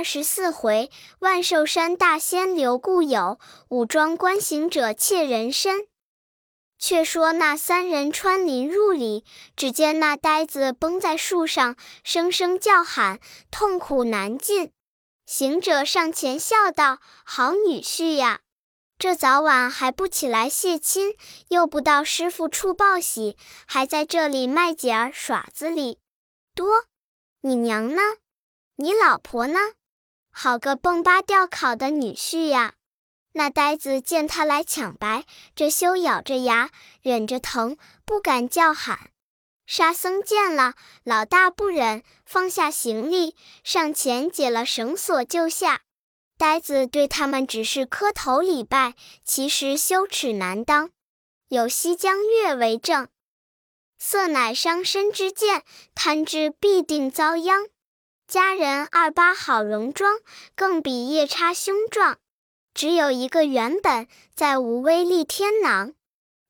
二十四回，万寿山大仙留故友，武装观行者窃人身。却说那三人穿林入里，只见那呆子绷在树上，声声叫喊，痛苦难禁。行者上前笑道：“好女婿呀，这早晚还不起来谢亲，又不到师傅处报喜，还在这里卖姐儿耍子哩多。你娘呢？你老婆呢？好个蹦巴吊考的女婿呀！”那呆子见他来抢白，这羞咬着牙，忍着疼，不敢叫喊。沙僧见了，老大不忍，放下行李，上前解了绳索，救下。呆子对他们只是磕头礼拜，其实羞耻难当。有西江月为证，色乃伤身之剑，贪之必定遭殃。佳人二八好容妆，更比夜叉凶壮。只有一个原本，再无威力天囊，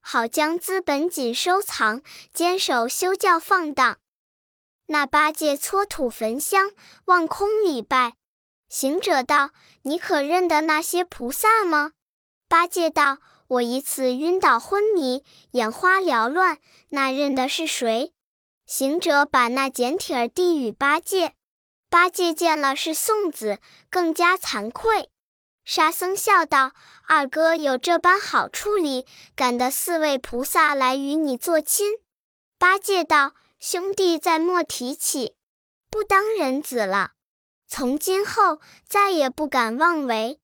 好将资本紧收藏，坚守休教放荡。那八戒搓土焚香，望空礼拜。行者道：“你可认得那些菩萨吗？”八戒道：“我一次晕倒昏迷，眼花缭乱，那认得是谁？”行者把那简帖递与八戒，八戒见了是送子，更加惭愧。沙僧笑道：“二哥有这般好处理，赶得四位菩萨来与你做亲。”八戒道：“兄弟再莫提起，不当人子了。从今后再也不敢妄为，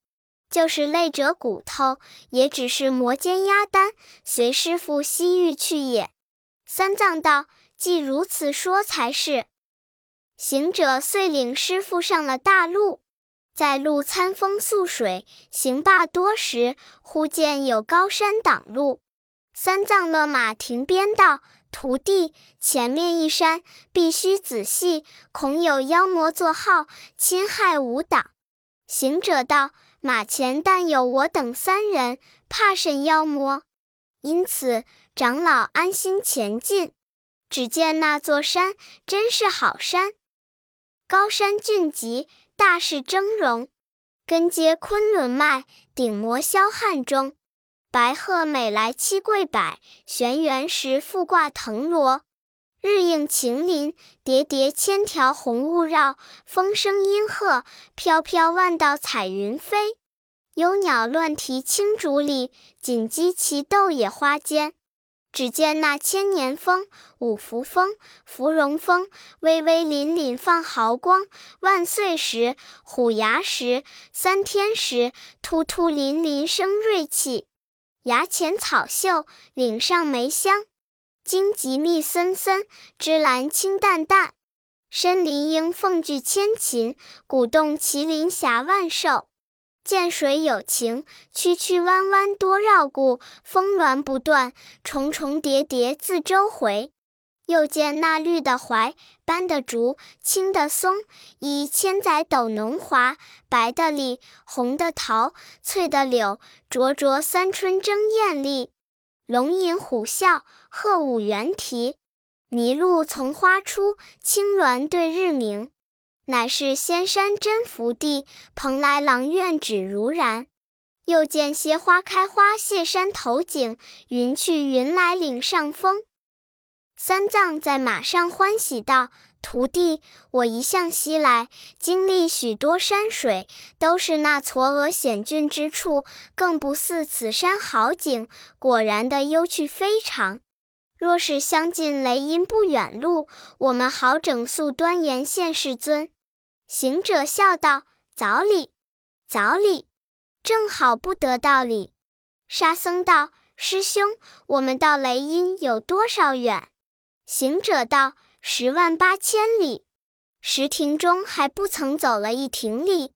就是累折骨头，也只是磨尖压担，随师傅西域去也。”三藏道：“既如此说才是。”行者遂领师傅上了大路。在路餐风宿水，行罢多时，忽见有高山挡路。三藏勒马停鞭道：“徒弟，前面一山，必须仔细，恐有妖魔作号，侵害吾党。”行者道：“马前但有我等三人，怕甚妖魔？因此长老安心前进。只见那座山，真是好山，高山峻极。”大势峥嵘，根接昆仑脉，顶摩霄汉中。白鹤每来七跪摆，玄元石复挂藤萝。日映晴林，叠叠千条红雾绕。风声阴鹤，飘飘万道彩云飞。幽鸟乱啼青竹里，锦鸡齐斗野花间。只见那千年峰、五福峰、芙蓉峰，巍巍凛凛放毫光；万岁石、虎牙石、三天石，突突凛凛生锐气。崖前草秀，岭上梅香，荆棘密森森，芝兰清淡淡。深林鹰凤聚千禽，古洞麒麟峡万兽。涧水有情，曲曲弯弯多绕故；峰峦不断，重重叠叠自周回。又见那绿的槐，斑的竹，青的松，以千载斗浓华；白的李，红的桃，翠的柳，灼灼三春争艳丽。龙吟虎啸，鹤舞猿啼，麋鹿从花出，青鸾对日鸣。乃是仙山真福地，蓬莱廊院只如然。又见些花开花谢山头景，云去云来岭上风。三藏在马上欢喜道：“徒弟，我一向西来，经历许多山水，都是那嵯峨险峻之处，更不似此山好景。果然的幽趣非常。若是相近雷音不远路，我们好整宿端严现世尊。”行者笑道：“早礼，早礼，正好不得道理。”沙僧道：“师兄，我们到雷音有多少远？”行者道：“十万八千里。十亭中还不曾走了一亭里。”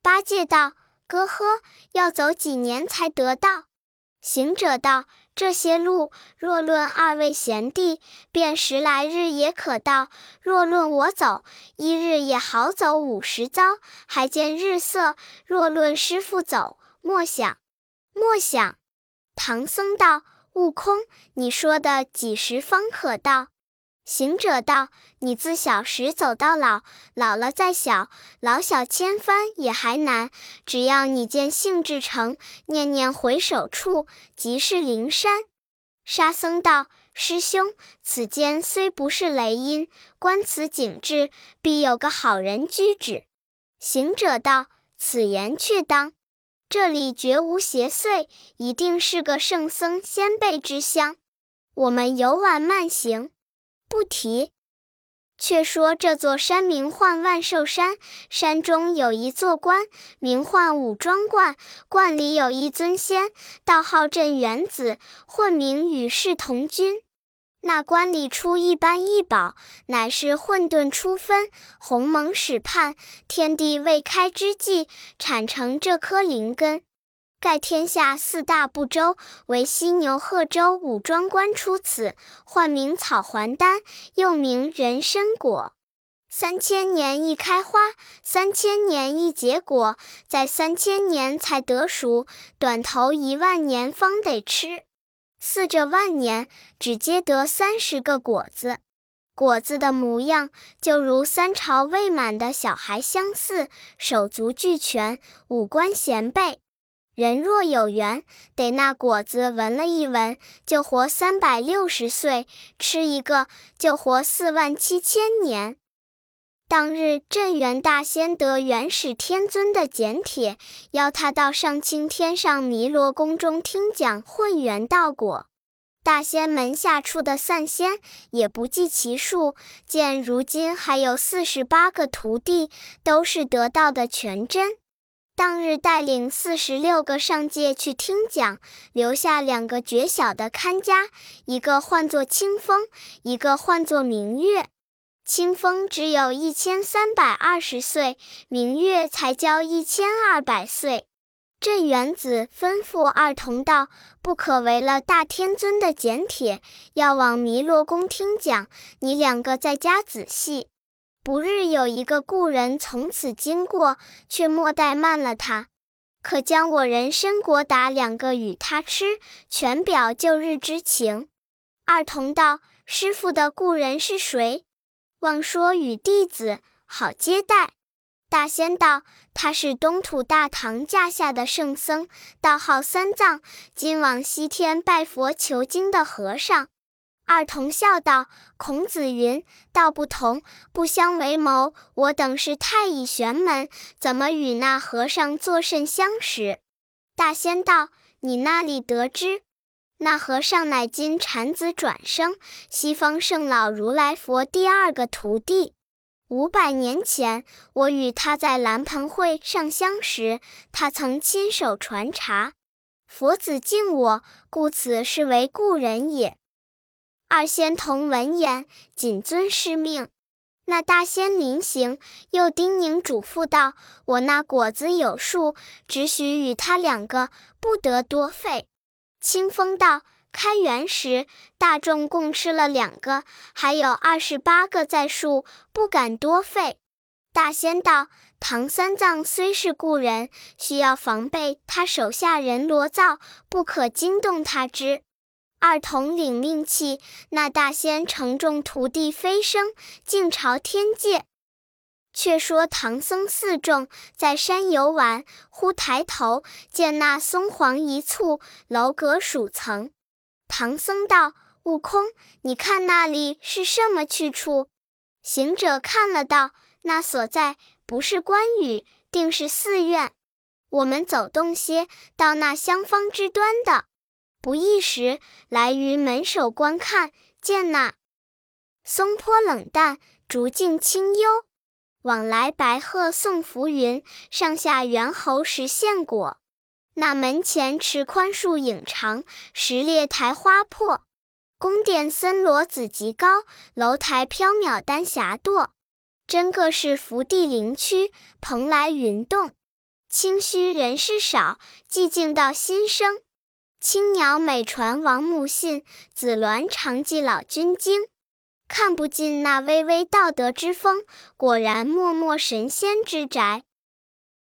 八戒道：“哥呵，要走几年才得到？”行者道。这些路，若论二位贤弟，便十来日也可到；若论我走，一日也好走五十遭，还见日色。若论师傅走，莫想，莫想。唐僧道：“悟空，你说的几时方可到？”行者道：“你自小时走到老，老了再小，老小千帆也还难。只要你见性至诚，念念回首处，即是灵山。”沙僧道：“师兄，此间虽不是雷音，观此景致，必有个好人居止。”行者道：“此言却当，这里绝无邪祟，一定是个圣僧先辈之乡。我们游玩慢行。”不提。却说这座山名唤万寿山，山中有一座观，名唤五庄观。观里有一尊仙，道号镇元子，混名与世同君。那观里出一般异宝，乃是混沌初分，鸿蒙始判，天地未开之际，产成这颗灵根。盖天下四大部洲，为犀牛贺州五庄观出此，唤名草还丹，又名人参果。三千年一开花，三千年一结果，在三千年才得熟，短头一万年方得吃。四这万年，只结得三十个果子，果子的模样就如三朝未满的小孩相似，手足俱全，五官贤备。人若有缘，得那果子闻了一闻，就活三百六十岁；吃一个，就活四万七千年。当日镇元大仙得元始天尊的简帖，邀他到上青天上弥罗宫中听讲混元道果。大仙门下出的散仙也不计其数，见如今还有四十八个徒弟，都是得道的全真。当日带领四十六个上界去听讲，留下两个绝小的看家，一个唤作清风，一个唤作明月。清风只有一千三百二十岁，明月才交一千二百岁。镇元子吩咐二童道：“不可违了大天尊的简帖，要往弥罗宫听讲。你两个在家仔细。”不日有一个故人从此经过，却莫怠慢了他，可将我人参果打两个与他吃，全表旧日之情。二童道：“师傅的故人是谁？望说与弟子好接待。”大仙道：“他是东土大唐驾下的圣僧，道号三藏，今往西天拜佛求经的和尚。”二童笑道：“孔子云，道不同，不相为谋。我等是太乙玄门，怎么与那和尚作甚相识？”大仙道：“你那里得知？那和尚乃今禅子转生，西方圣老如来佛第二个徒弟。五百年前，我与他在蓝盆会上相识，他曾亲手传茶。佛子敬我，故此是为故人也。”二仙童闻言，谨遵师命。那大仙临行，又叮咛嘱咐道：“我那果子有数，只许与他两个，不得多费。”清风道：“开园时，大众共吃了两个，还有二十八个在数，不敢多费。”大仙道：“唐三藏虽是故人，需要防备他手下人罗造，不可惊动他之。”二童领命去，那大仙乘众徒弟飞升，竟朝天界。却说唐僧四众在山游玩，忽抬头见那松黄一簇，楼阁数层。唐僧道：“悟空，你看那里是什么去处？”行者看了道：“那所在不是关羽，定是寺院。我们走动些，到那厢方之端的。”不一时，来于门首观看，见那松坡冷淡，竹径清幽，往来白鹤送浮云，上下猿猴食献果。那门前池宽树影长，石列台花破，宫殿森罗子极高，楼台缥缈丹霞堕。真个是福地灵区，蓬莱云动，清虚人事少，寂静到心生。青鸟美传王母信，紫鸾常记老君经。看不尽那巍巍道德之风，果然默默神仙之宅。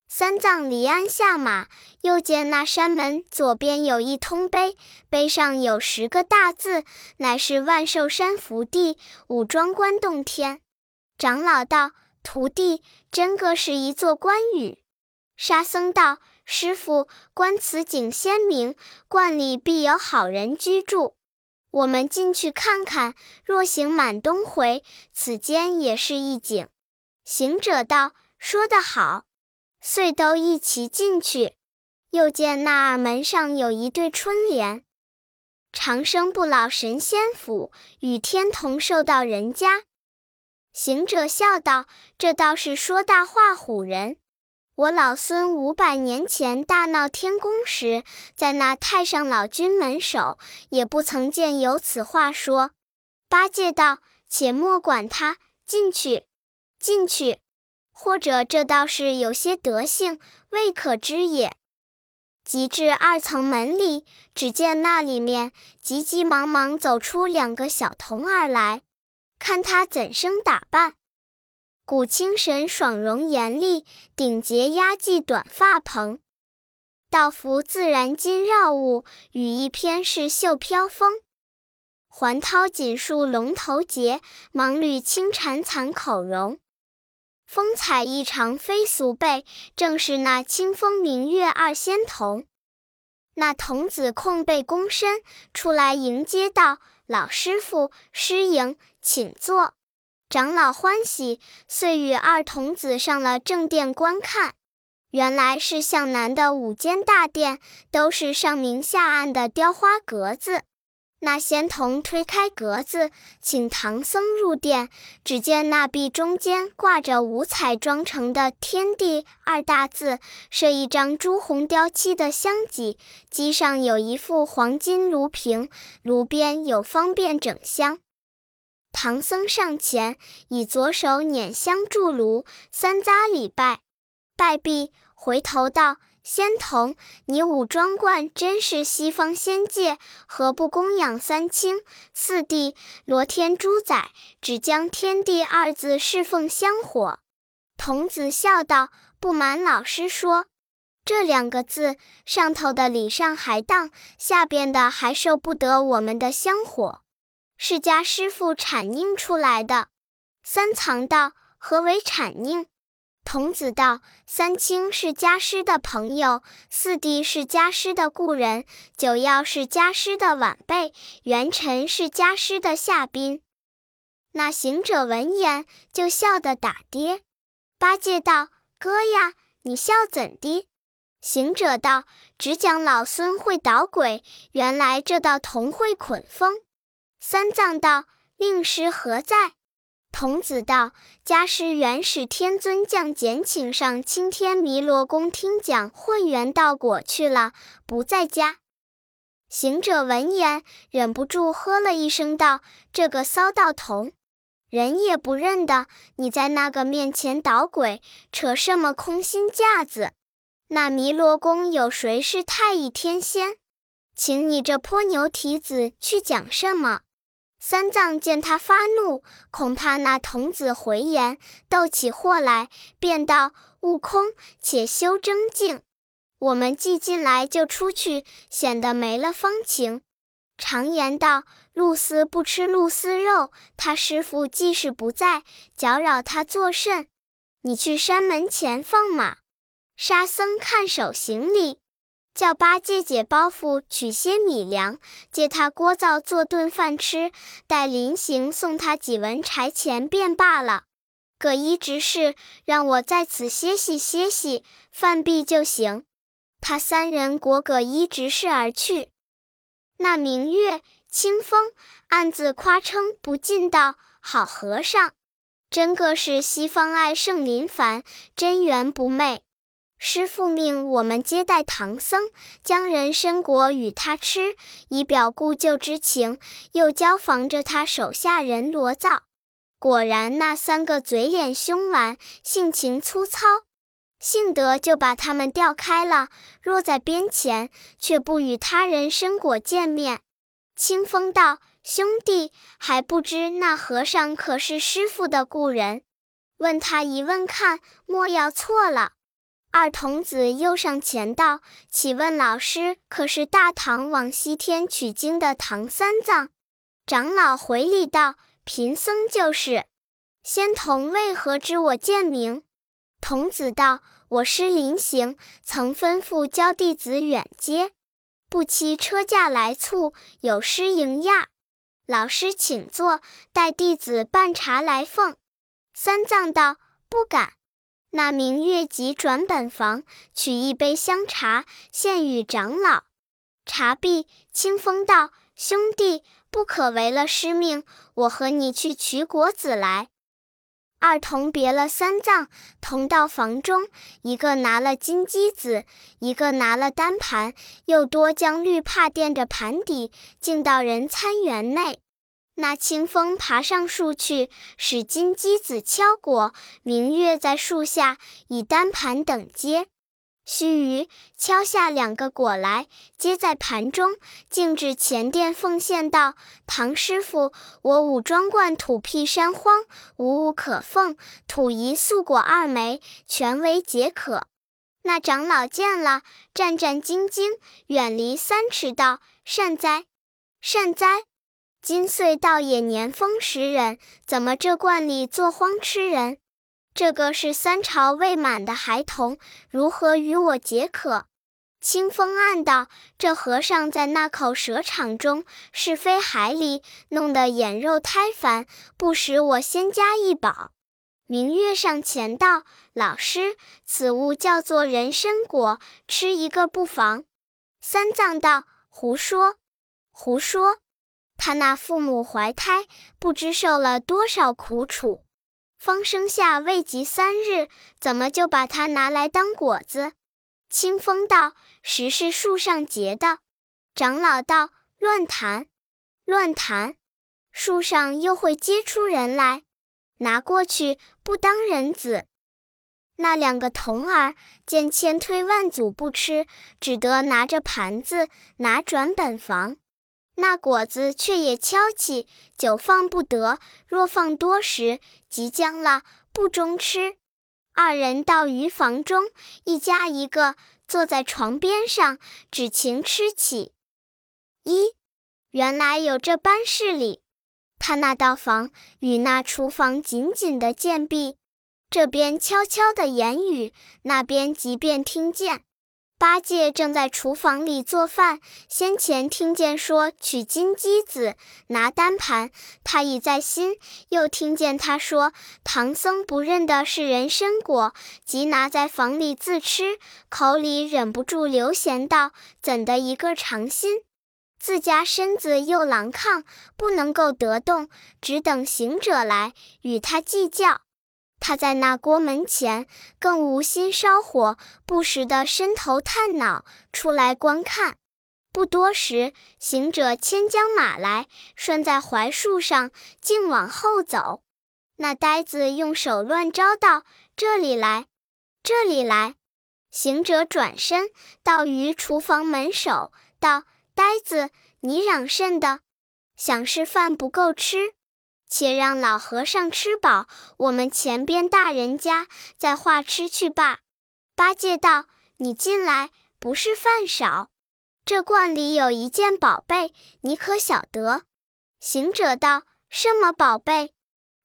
三藏离鞍下马，又见那山门左边有一通碑，碑上有十个大字，乃是万寿山福地，五庄观洞天。长老道：“徒弟，真个是一座关羽。”沙僧道：“师傅，观此景鲜明，观里必有好人居住。我们进去看看。若行满东回，此间也是一景。”行者道：“说得好。”遂都一齐进去，又见那二门上有一对春联：“长生不老神仙府，与天同寿到人家。”行者笑道：“这倒是说大话唬人。我老孙五百年前大闹天宫时，在那太上老君门首，也不曾见有此话说。”八戒道：“且莫管他，进去，进去。”或者这倒是有些德性，未可知也。即至二层门里，只见那里面急急忙忙走出两个小童儿来，看他怎生打扮。古清神爽容严厉，顶节压髻短发蓬，道服自然金绕物，羽翼偏是绣飘风。环绦锦束龙头结，芒缕轻缠残口容。风采异常非俗辈，正是那清风明月二仙童。那童子空背躬身出来迎接道：“老师傅，师迎，请坐。”长老欢喜，遂与二童子上了正殿观看。原来是向南的五间大殿，都是上明下暗的雕花格子。那仙童推开格子，请唐僧入殿。只见那壁中间挂着五彩妆成的“天地”二大字，设一张朱红雕漆的香几，几上有一副黄金炉瓶，炉边有方便整香。唐僧上前，以左手捻香筑炉，三匝礼拜，拜毕，回头道。仙童，你五庄观真是西方仙界，何不供养三清四帝、罗天主宰，只将“天地”二字侍奉香火？童子笑道：“不瞒老师说，这两个字上头的礼上还当，下边的还受不得我们的香火，是家师傅阐印出来的。”三藏道：“何为阐印？”童子道：“三清是家师的朋友，四弟是家师的故人，九曜是家师的晚辈，元辰是家师的下宾。”那行者闻言，就笑得打跌。八戒道：“哥呀，你笑怎的？”行者道：“只讲老孙会捣鬼，原来这道童会捆风。”三藏道：“令师何在？”童子道：“家师元始天尊降简请上青天弥罗宫听讲混元道果去了，不在家。”行者闻言，忍不住喝了一声道：“这个骚道童，人也不认得，你在那个面前捣鬼，扯什么空心架子？那弥罗宫有谁是太乙天仙？请你这泼牛蹄子去讲什么？”三藏见他发怒，恐怕那童子回言，斗起祸来，便道：“悟空，且休争竞，我们既进来就出去，显得没了风情。常言道，露丝不吃露丝肉，他师傅既是不在，搅扰他作甚？你去山门前放马，沙僧看守行李。”叫八戒解包袱，取些米粮，借他锅灶做顿饭吃，待临行送他几文柴钱便罢了。葛一执事让我在此歇息歇息，饭毕就行。他三人裹葛一执事而去。那明月清风暗自夸称不尽道：“好和尚，真个是西方爱圣临凡，真缘不昧。”师父命我们接待唐僧，将人参果与他吃，以表故旧之情。又交防着他手下人罗造。果然那三个嘴脸凶顽，性情粗糙，幸得就把他们调开了，若在边前，却不与他人参果见面。清风道：“兄弟还不知那和尚可是师傅的故人？问他一问看，莫要错了。”二童子又上前道：“启问老师，可是大唐往西天取经的唐三藏？”长老回礼道：“贫僧就是。仙童为何知我贱名？”童子道：“我师临行，曾吩咐教弟子远接，不期车驾来促，有失迎驾。老师请坐，待弟子办茶来奉。”三藏道：“不敢。”那明月即转本房，取一杯香茶，献与长老。茶毕，清风道：“兄弟，不可违了师命，我和你去取果子来。”二童别了三藏，同到房中，一个拿了金鸡子，一个拿了单盘，又多将绿帕垫着盘底，进到人参园内。那清风爬上树去，使金鸡子敲果。明月在树下，以单盘等接。须臾，敲下两个果来，接在盘中，径至前殿奉献道：“唐师傅，我武装观土僻山荒，无物可奉，土一素果二枚，全为解渴。”那长老见了，战战兢兢，远离三尺道：“善哉，善哉！”今岁倒也年丰时人，怎么这罐里作荒吃人？这个是三朝未满的孩童，如何与我解渴？清风暗道：这和尚在那口蛇场中，是非海里，弄得眼肉胎烦，不使我先加一宝。明月上前道：老师，此物叫做人参果，吃一个不妨。三藏道：胡说，胡说。他那父母怀胎，不知受了多少苦楚，方生下未及三日，怎么就把它拿来当果子？清风道：“实是树上结的。”长老道：“乱谈，乱谈！树上又会结出人来？拿过去不当人子。”那两个童儿见千推万阻不吃，只得拿着盘子拿转本房。那果子却也敲起，久放不得。若放多时，即将了，不中吃。二人到鱼房中，一家一个坐在床边上，只情吃起。一原来有这般事理。他那道房与那厨房紧紧的建壁，这边悄悄的言语，那边即便听见。八戒正在厨房里做饭，先前听见说取金鸡子拿单盘，他已在心；又听见他说唐僧不认的是人参果，即拿在房里自吃，口里忍不住流涎道：“怎的一个长心？自家身子又狼亢，不能够得动，只等行者来与他计较。”他在那锅门前更无心烧火，不时地伸头探脑出来观看。不多时，行者牵将马来，拴在槐树上，竟往后走。那呆子用手乱招道：“这里来，这里来！”行者转身到于厨房门首，道：“呆子，你嚷甚的？想是饭不够吃？”且让老和尚吃饱，我们前边大人家再话吃去罢。八戒道：“你进来，不是饭少。这罐里有一件宝贝，你可晓得？”行者道：“什么宝贝？”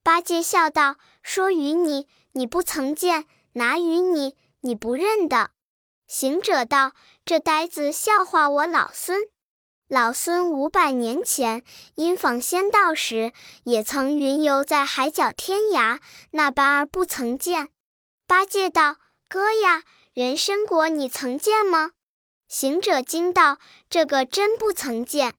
八戒笑道：“说与你，你不曾见；拿与你，你不认得。”行者道：“这呆子笑话我老孙。”老孙五百年前因访仙道时，也曾云游在海角天涯，那般儿不曾见。八戒道：“哥呀，人参果你曾见吗？”行者惊道：“这个真不曾见，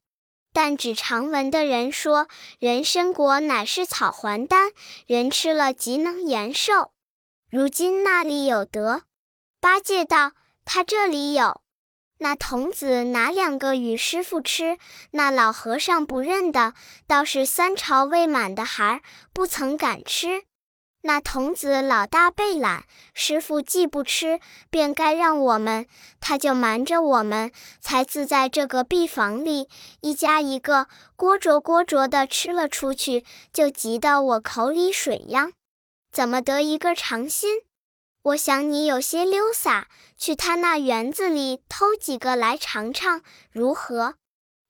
但只常闻的人说，人参果乃是草还丹，人吃了即能延寿。如今那里有得？”八戒道：“他这里有。”那童子拿两个与师傅吃，那老和尚不认得，倒是三朝未满的孩儿，不曾敢吃。那童子老大被懒，师傅既不吃，便该让我们，他就瞒着我们，才自在这个壁房里，一家一个，聒着聒着的吃了出去，就急得我口里水央，怎么得一个长心？我想你有些溜洒，去他那园子里偷几个来尝尝，如何？”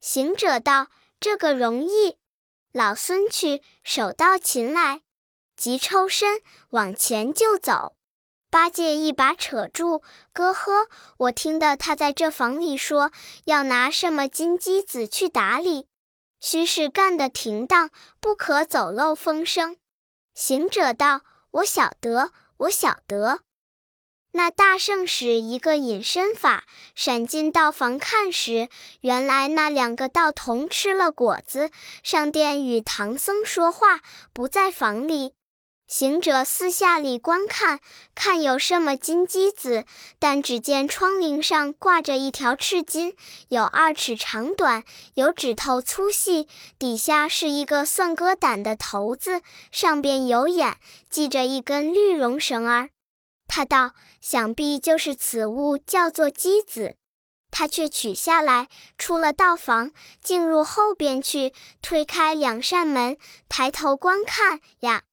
行者道：“这个容易。”老孙去，手到擒来，急抽身往前就走。八戒一把扯住，哥呵，我听得他在这房里说要拿什么金鸡子去打理，须是干得停当，不可走漏风声。行者道：“我晓得，我晓得。”那大圣使一个隐身法，闪进道房看时，原来那两个道童吃了果子，上殿与唐僧说话，不在房里。行者四下里观看，看有什么金鸡子，但只见窗棂上挂着一条赤金，有二尺长短，有指头粗细，底下是一个算鸽胆的头子，上边有眼，系着一根绿绒绳儿。他道：“想必就是此物，叫做鸡子。”他却取下来，出了道房，进入后边去，推开两扇门，抬头观看呀，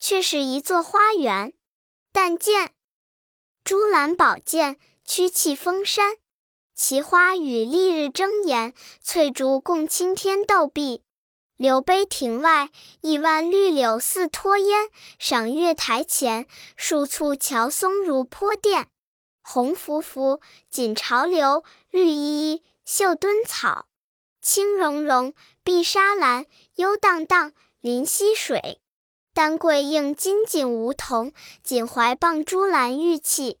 却是一座花园。但见珠兰宝剑，曲气峰山，奇花与丽日争妍，翠竹共青天斗碧。柳碑亭外，一湾绿柳似托烟；赏月台前，树簇乔松如坡垫。红拂拂，锦潮流；绿依依，绣墩草。青茸茸，碧纱蓝；幽荡荡，临溪水。丹桂映金锦梧桐，锦怀傍珠兰玉砌。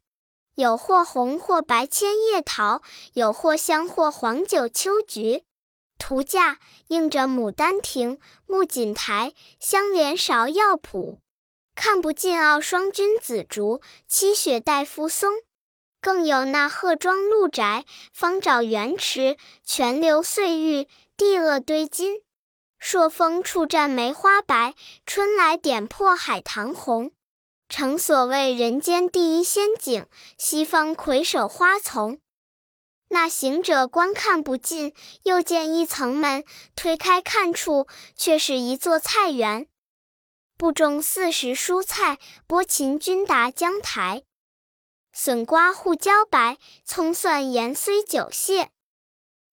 有或红或白千叶桃，有或香或黄九秋菊。图架映着牡丹亭、木槿台、香莲芍药圃，看不尽傲霜君子竹、七雪黛夫松，更有那鹤庄鹿宅、方沼园池、泉流碎玉、地萼堆金。朔风处绽梅花白，春来点破海棠红。诚所谓人间第一仙境，西方魁首花丛。那行者观看不尽，又见一层门，推开看处，却是一座菜园，不种四时蔬菜，拨芹菌达姜苔，笋瓜胡椒白，葱蒜盐虽酒蟹，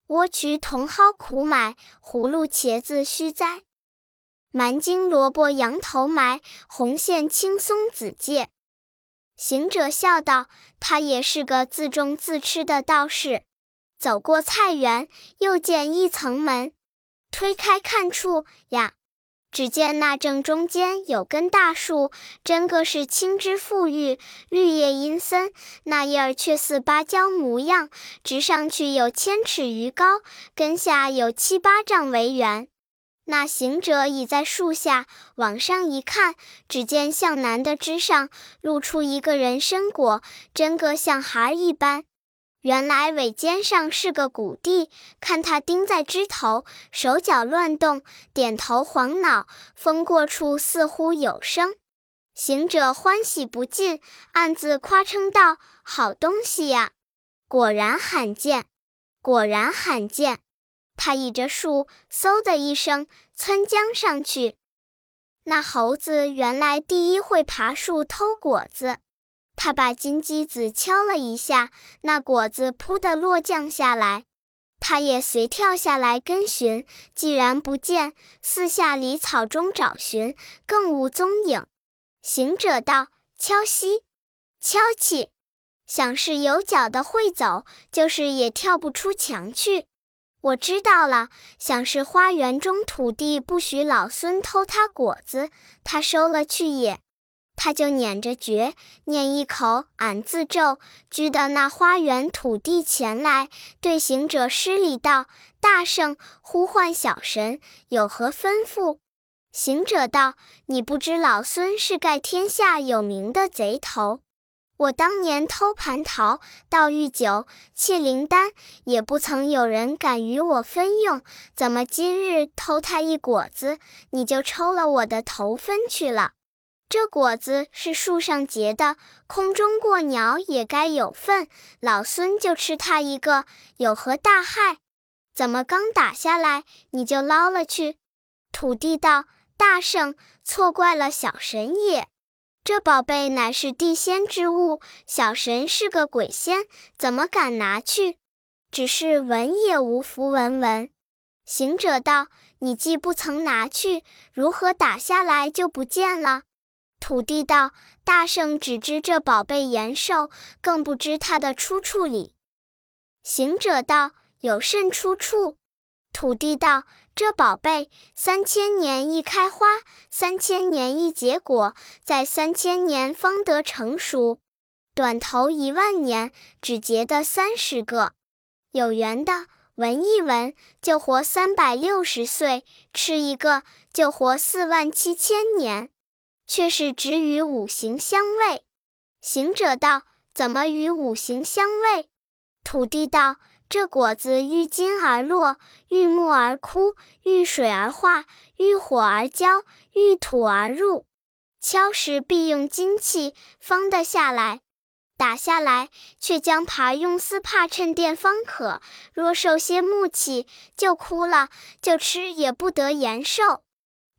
莴苣茼蒿苦买，葫芦茄子须栽，蛮荆萝卜羊头埋，红线青松子芥。行者笑道：“他也是个自种自吃的道士。”走过菜园，又见一层门，推开看处呀，只见那正中间有根大树，真个是青枝馥郁，绿叶阴森，那叶儿却似芭蕉模样，直上去有千尺余高，根下有七八丈为圆。那行者倚在树下，往上一看，只见向南的枝上露出一个人参果，真个像孩儿一般。原来尾尖上是个谷地，看他钉在枝头，手脚乱动，点头晃脑，风过处似乎有声。行者欢喜不尽，暗自夸称道：“好东西呀！果然罕见，果然罕见。”他倚着树，嗖的一声窜江上去。那猴子原来第一会爬树偷果子。他把金鸡子敲了一下，那果子扑的落降下来，他也随跳下来跟寻。既然不见，四下里草中找寻，更无踪影。行者道：“敲西，敲起，想是有脚的会走，就是也跳不出墙去。我知道了，想是花园中土地不许老孙偷他果子，他收了去也。”他就捻着诀，念一口“俺自咒”，居到那花园土地前来，对行者施礼道：“大圣，呼唤小神，有何吩咐？”行者道：“你不知老孙是盖天下有名的贼头，我当年偷蟠桃、盗玉酒、窃灵丹，也不曾有人敢与我分用，怎么今日偷他一果子，你就抽了我的头分去了？”这果子是树上结的，空中过鸟也该有份。老孙就吃它一个，有何大害？怎么刚打下来你就捞了去？土地道：“大圣错怪了小神也。这宝贝乃是地仙之物，小神是个鬼仙，怎么敢拿去？只是闻也无符文文。”行者道：“你既不曾拿去，如何打下来就不见了？”土地道：“大圣只知这宝贝延寿，更不知它的出处里。”行者道：“有甚出处？”土地道：“这宝贝三千年一开花，三千年一结果，在三千年方得成熟。短头一万年，只结得三十个。有缘的闻一闻，就活三百六十岁；吃一个，就活四万七千年。却是只与五行相位。”行者道：“怎么与五行相位？”土地道。这果子遇金而落，遇木而枯，遇水而化，遇火而焦，遇土而入。敲时必用金器方得下来，打下来却将耙用丝帕衬垫方可。若受些木气，就枯了，就吃也不得延寿。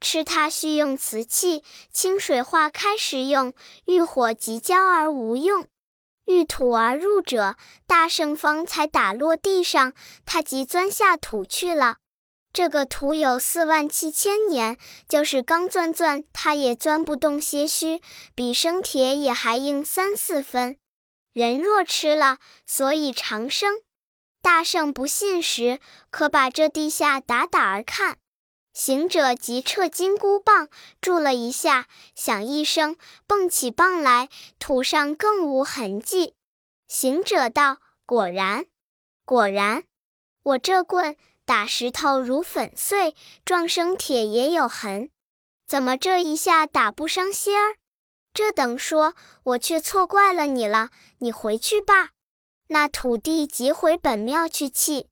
吃它须用瓷器，清水化开时用，遇火即焦而无用。遇土而入者，大圣方才打落地上，他即钻下土去了。这个土有四万七千年，就是刚钻钻，他也钻不动些许，比生铁也还硬三四分。人若吃了，所以长生。大圣不信时，可把这地下打打而看。行者即撤金箍棒，住了一下，响一声，蹦起棒来，土上更无痕迹。行者道：“果然，果然，我这棍打石头如粉碎，撞生铁也有痕，怎么这一下打不伤些儿？这等说，我却错怪了你了。你回去吧。”那土地即回本庙去气。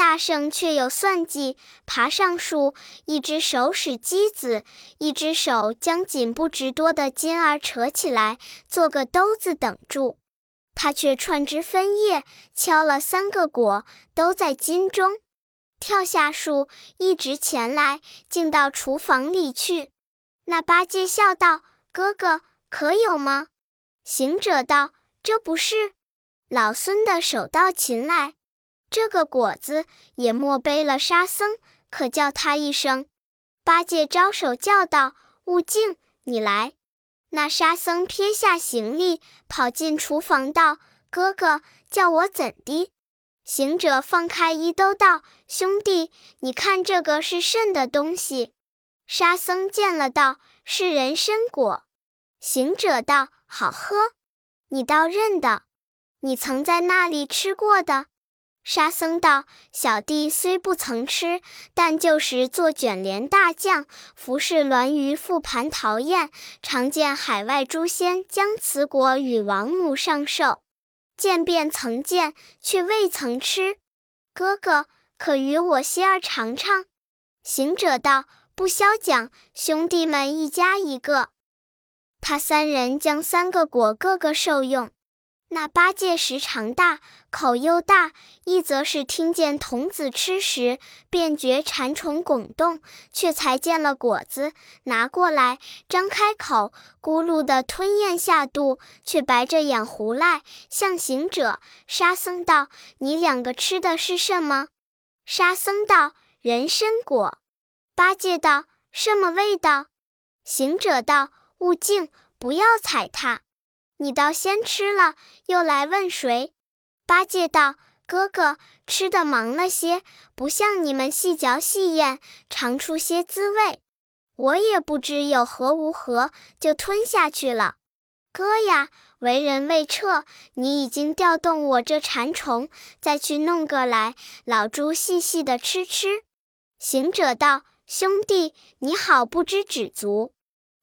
大圣却有算计，爬上树，一只手使机子，一只手将颈部直多的金儿扯起来，做个兜子等住。他却串枝分叶，敲了三个果，都在金中。跳下树，一直前来，进到厨房里去。那八戒笑道：“哥哥可有吗？”行者道：“这不是老孙的手到擒来。”这个果子也莫背了沙僧，可叫他一声。八戒招手叫道：“悟净，你来。”那沙僧撇下行李，跑进厨房道：“哥哥叫我怎的？”行者放开衣兜道：“兄弟，你看这个是甚的东西？”沙僧见了道：“是人参果。”行者道：“好喝，你倒认得，你曾在那里吃过的。”沙僧道：“小弟虽不曾吃，但旧时做卷帘大将，服侍栾鱼赴蟠桃宴，常见海外诸仙将此果与王母上寿，见便曾见，却未曾吃。哥哥可与我些儿尝尝？”行者道：“不消讲，兄弟们一家一个。”他三人将三个果个个受用。那八戒时长大，口又大，一则是听见童子吃时，便觉馋虫拱动，却才见了果子，拿过来，张开口，咕噜的吞咽下肚，却白着眼胡赖，向行者、沙僧道：“你两个吃的是什么？”沙僧道：“人参果。”八戒道：“什么味道？”行者道：“悟净，不要踩它。”你倒先吃了，又来问谁？八戒道：“哥哥吃的忙了些，不像你们细嚼细咽，尝出些滋味。我也不知有何无何，就吞下去了。哥呀，为人未彻，你已经调动我这馋虫，再去弄个来，老猪细细的吃吃。”行者道：“兄弟，你好不知止足。”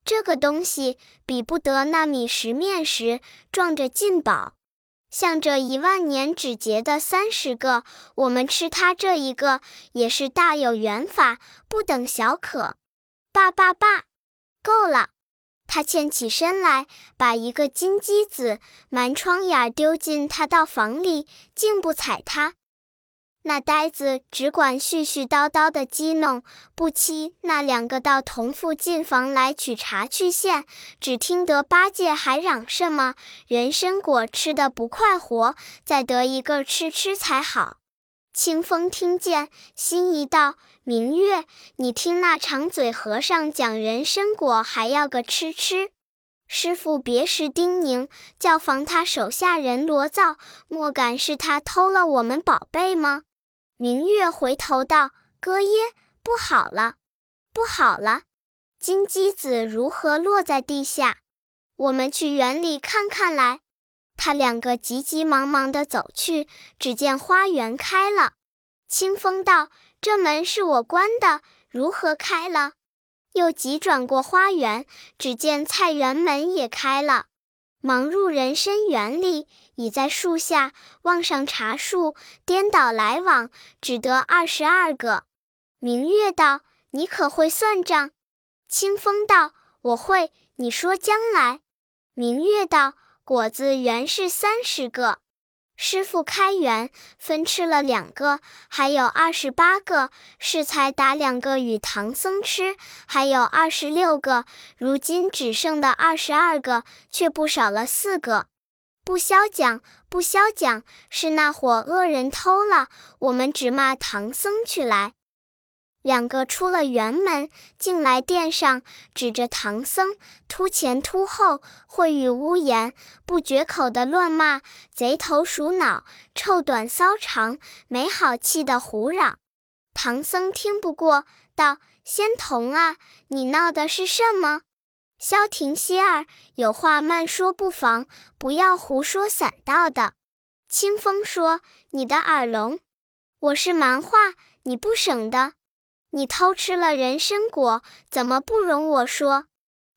这个东西比不得那米石面石，撞着进宝。像这一万年只结的三十个，我们吃它这一个，也是大有缘法，不等小可。罢罢罢，够了！他欠起身来，把一个金鸡子满窗眼丢进他道房里，竟不睬他。那呆子只管絮絮叨叨的激弄，不期那两个到同父进房来取茶去献，只听得八戒还嚷什么人参果吃的不快活，再得一个吃吃才好。清风听见，心一道：明月，你听那长嘴和尚讲人参果还要个吃吃。师傅别时叮咛，叫防他手下人罗造，莫敢是他偷了我们宝贝吗？明月回头道：“哥耶，不好了，不好了！金鸡子如何落在地下？我们去园里看看来。”他两个急急忙忙地走去，只见花园开了。清风道：“这门是我关的，如何开了？”又急转过花园，只见菜园门也开了。忙入人参园里，倚在树下望上茶树，颠倒来往，只得二十二个。明月道：“你可会算账？”清风道：“我会。”你说将来。明月道：“果子原是三十个。”师傅开园，分吃了两个，还有二十八个。是才打两个与唐僧吃，还有二十六个。如今只剩的二十二个，却不少了四个。不消讲，不消讲，是那伙恶人偷了。我们只骂唐僧去来。两个出了园门，进来殿上，指着唐僧，突前突后，秽语污言，不绝口的乱骂，贼头鼠脑，臭短骚长，没好气的胡嚷。唐僧听不过，道：“仙童啊，你闹的是什么？消停些儿，有话慢说不妨，不要胡说散道的。”清风说：“你的耳聋，我是蛮话，你不省的。”你偷吃了人参果，怎么不容我说？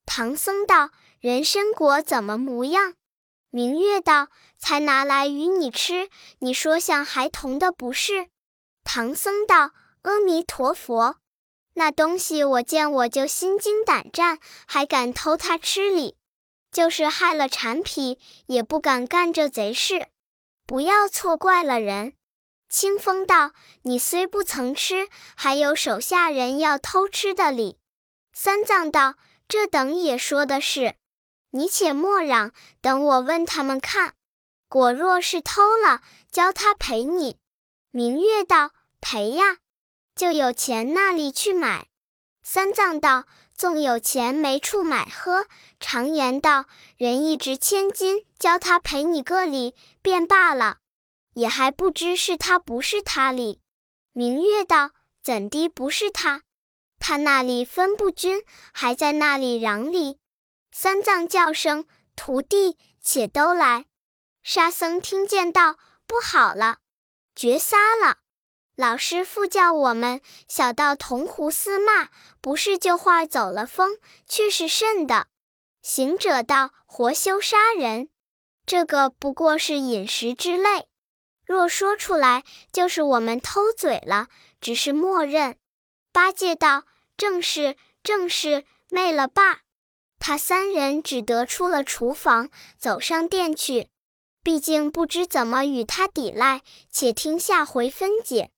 唐僧道：“人参果怎么模样？”明月道：“才拿来与你吃，你说像孩童的不是？”唐僧道：“阿弥陀佛，那东西我见我就心惊胆战，还敢偷它吃哩？就是害了馋皮，也不敢干这贼事。不要错怪了人。”清风道：“你虽不曾吃，还有手下人要偷吃的礼。”三藏道：“这等也说的是，你且莫嚷，等我问他们看。果若是偷了，教他赔你。”明月道：“赔呀，就有钱那里去买。”三藏道：“纵有钱没处买喝。常言道，人一值千金，教他赔你个礼，便罢了。”也还不知是他不是他哩。明月道：“怎的不是他？他那里分不均，还在那里嚷哩。”三藏叫声：“徒弟，且都来！”沙僧听见道：“不好了，绝杀了！老师傅叫我们小道铜壶厮骂，不是就话走了风，却是甚的。”行者道：“活修杀人，这个不过是饮食之类。”若说出来，就是我们偷嘴了，只是默认。八戒道：“正是，正是，昧了罢。”他三人只得出了厨房，走上殿去。毕竟不知怎么与他抵赖，且听下回分解。